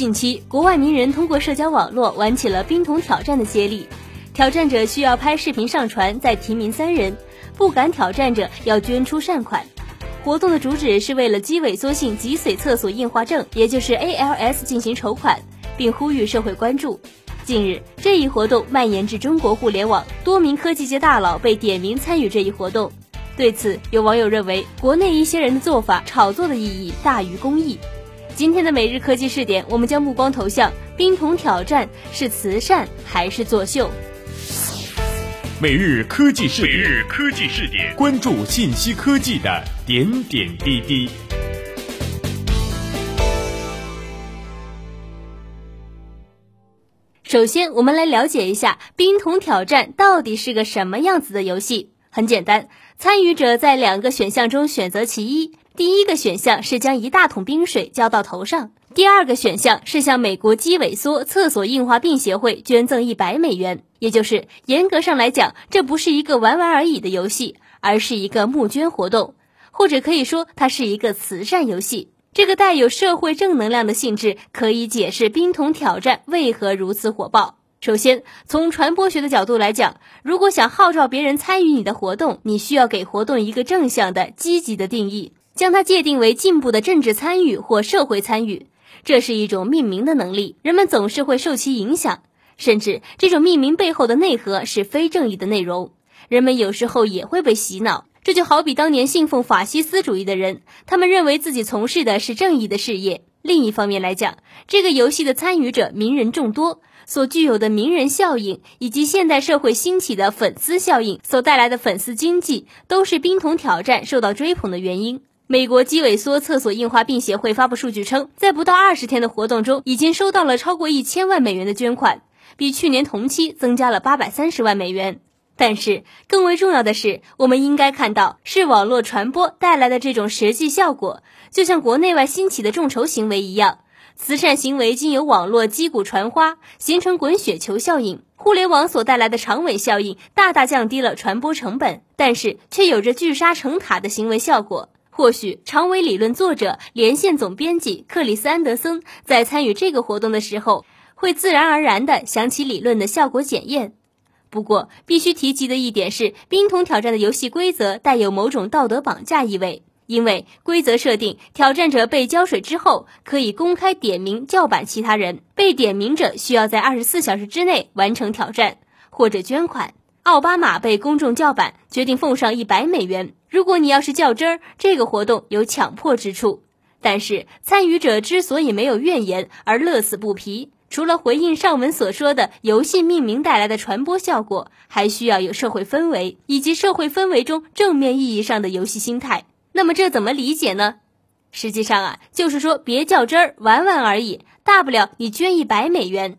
近期，国外名人通过社交网络玩起了冰桶挑战的接力，挑战者需要拍视频上传，再提名三人，不敢挑战者要捐出善款。活动的主旨是为了肌萎缩性脊髓侧索硬化症，也就是 ALS 进行筹款，并呼吁社会关注。近日，这一活动蔓延至中国互联网，多名科技界大佬被点名参与这一活动。对此，有网友认为，国内一些人的做法炒作的意义大于公益。今天的每日科技试点，我们将目光投向冰桶挑战是慈善还是作秀？每日科技视点，每日科技视点，关注信息科技的点点滴滴。首先，我们来了解一下冰桶挑战到底是个什么样子的游戏。很简单，参与者在两个选项中选择其一。第一个选项是将一大桶冰水浇到头上，第二个选项是向美国肌萎缩厕所硬化病协会捐赠一百美元。也就是严格上来讲，这不是一个玩玩而已的游戏，而是一个募捐活动，或者可以说它是一个慈善游戏。这个带有社会正能量的性质，可以解释冰桶挑战为何如此火爆。首先，从传播学的角度来讲，如果想号召别人参与你的活动，你需要给活动一个正向的、积极的定义，将它界定为进步的政治参与或社会参与。这是一种命名的能力，人们总是会受其影响。甚至这种命名背后的内核是非正义的内容，人们有时候也会被洗脑。这就好比当年信奉法西斯主义的人，他们认为自己从事的是正义的事业。另一方面来讲，这个游戏的参与者名人众多，所具有的名人效应，以及现代社会兴起的粉丝效应所带来的粉丝经济，都是冰桶挑战受到追捧的原因。美国肌萎缩厕所硬化病协会发布数据称，在不到二十天的活动中，已经收到了超过一千万美元的捐款。比去年同期增加了八百三十万美元，但是更为重要的是，我们应该看到是网络传播带来的这种实际效果，就像国内外兴起的众筹行为一样，慈善行为经由网络击鼓传花，形成滚雪球效应。互联网所带来的长尾效应大大降低了传播成本，但是却有着聚沙成塔的行为效果。或许长尾理论作者、连线总编辑克里斯安德森在参与这个活动的时候。会自然而然地想起理论的效果检验。不过，必须提及的一点是，冰桶挑战的游戏规则带有某种道德绑架意味，因为规则设定，挑战者被浇水之后，可以公开点名叫板其他人，被点名者需要在二十四小时之内完成挑战或者捐款。奥巴马被公众叫板，决定奉上一百美元。如果你要是较真儿，这个活动有强迫之处。但是，参与者之所以没有怨言而乐此不疲。除了回应上文所说的游戏命名带来的传播效果，还需要有社会氛围，以及社会氛围中正面意义上的游戏心态。那么这怎么理解呢？实际上啊，就是说别较真儿，玩玩而已，大不了你捐一百美元。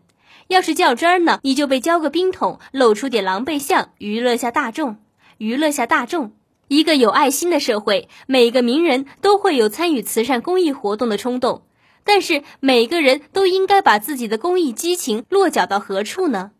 要是较真儿呢，你就被浇个冰桶，露出点狼狈相，娱乐下大众，娱乐下大众。一个有爱心的社会，每个名人都会有参与慈善公益活动的冲动。但是每个人都应该把自己的公益激情落脚到何处呢？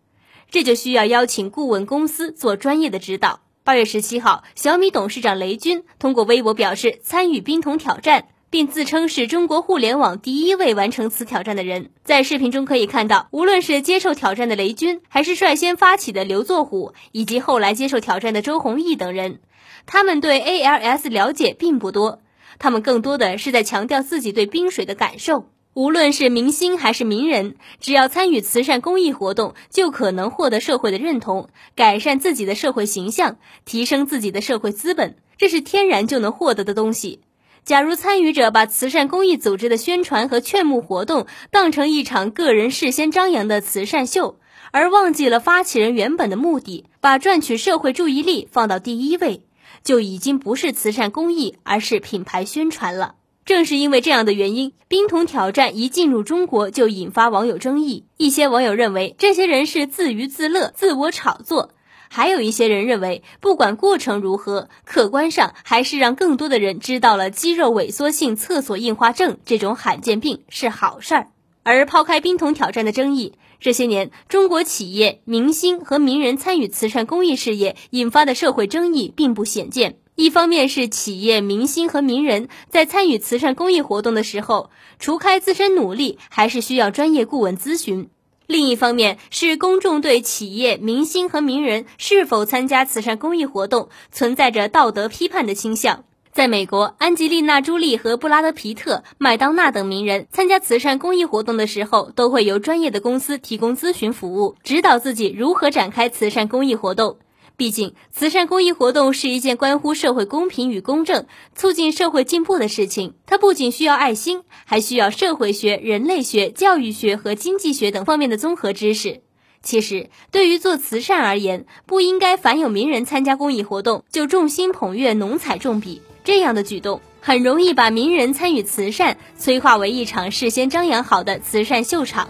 这就需要邀请顾问公司做专业的指导。八月十七号，小米董事长雷军通过微博表示参与冰桶挑战，并自称是中国互联网第一位完成此挑战的人。在视频中可以看到，无论是接受挑战的雷军，还是率先发起的刘作虎，以及后来接受挑战的周鸿祎等人，他们对 ALS 了解并不多。他们更多的是在强调自己对冰水的感受。无论是明星还是名人，只要参与慈善公益活动，就可能获得社会的认同，改善自己的社会形象，提升自己的社会资本，这是天然就能获得的东西。假如参与者把慈善公益组织的宣传和劝募活动当成一场个人事先张扬的慈善秀，而忘记了发起人原本的目的，把赚取社会注意力放到第一位。就已经不是慈善公益，而是品牌宣传了。正是因为这样的原因，冰桶挑战一进入中国就引发网友争议。一些网友认为这些人是自娱自乐、自我炒作；还有一些人认为，不管过程如何，客观上还是让更多的人知道了肌肉萎缩性厕所硬化症这种罕见病是好事儿。而抛开冰桶挑战的争议。这些年，中国企业、明星和名人参与慈善公益事业引发的社会争议并不鲜见。一方面是企业、明星和名人在参与慈善公益活动的时候，除开自身努力，还是需要专业顾问咨询；另一方面是公众对企业、明星和名人是否参加慈善公益活动存在着道德批判的倾向。在美国，安吉丽娜·朱莉和布拉德·皮特、麦当娜等名人参加慈善公益活动的时候，都会由专业的公司提供咨询服务，指导自己如何展开慈善公益活动。毕竟，慈善公益活动是一件关乎社会公平与公正、促进社会进步的事情。它不仅需要爱心，还需要社会学、人类学、教育学和经济学等方面的综合知识。其实，对于做慈善而言，不应该凡有名人参加公益活动就众星捧月、浓彩重笔。这样的举动很容易把名人参与慈善催化为一场事先张扬好的慈善秀场。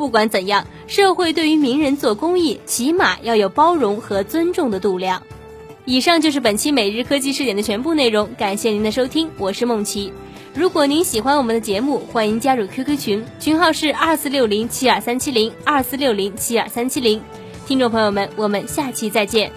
不管怎样，社会对于名人做公益，起码要有包容和尊重的度量。以上就是本期每日科技视点的全部内容，感谢您的收听，我是梦琪。如果您喜欢我们的节目，欢迎加入 QQ 群，群号是二四六零七二三七零二四六零七二三七零。听众朋友们，我们下期再见。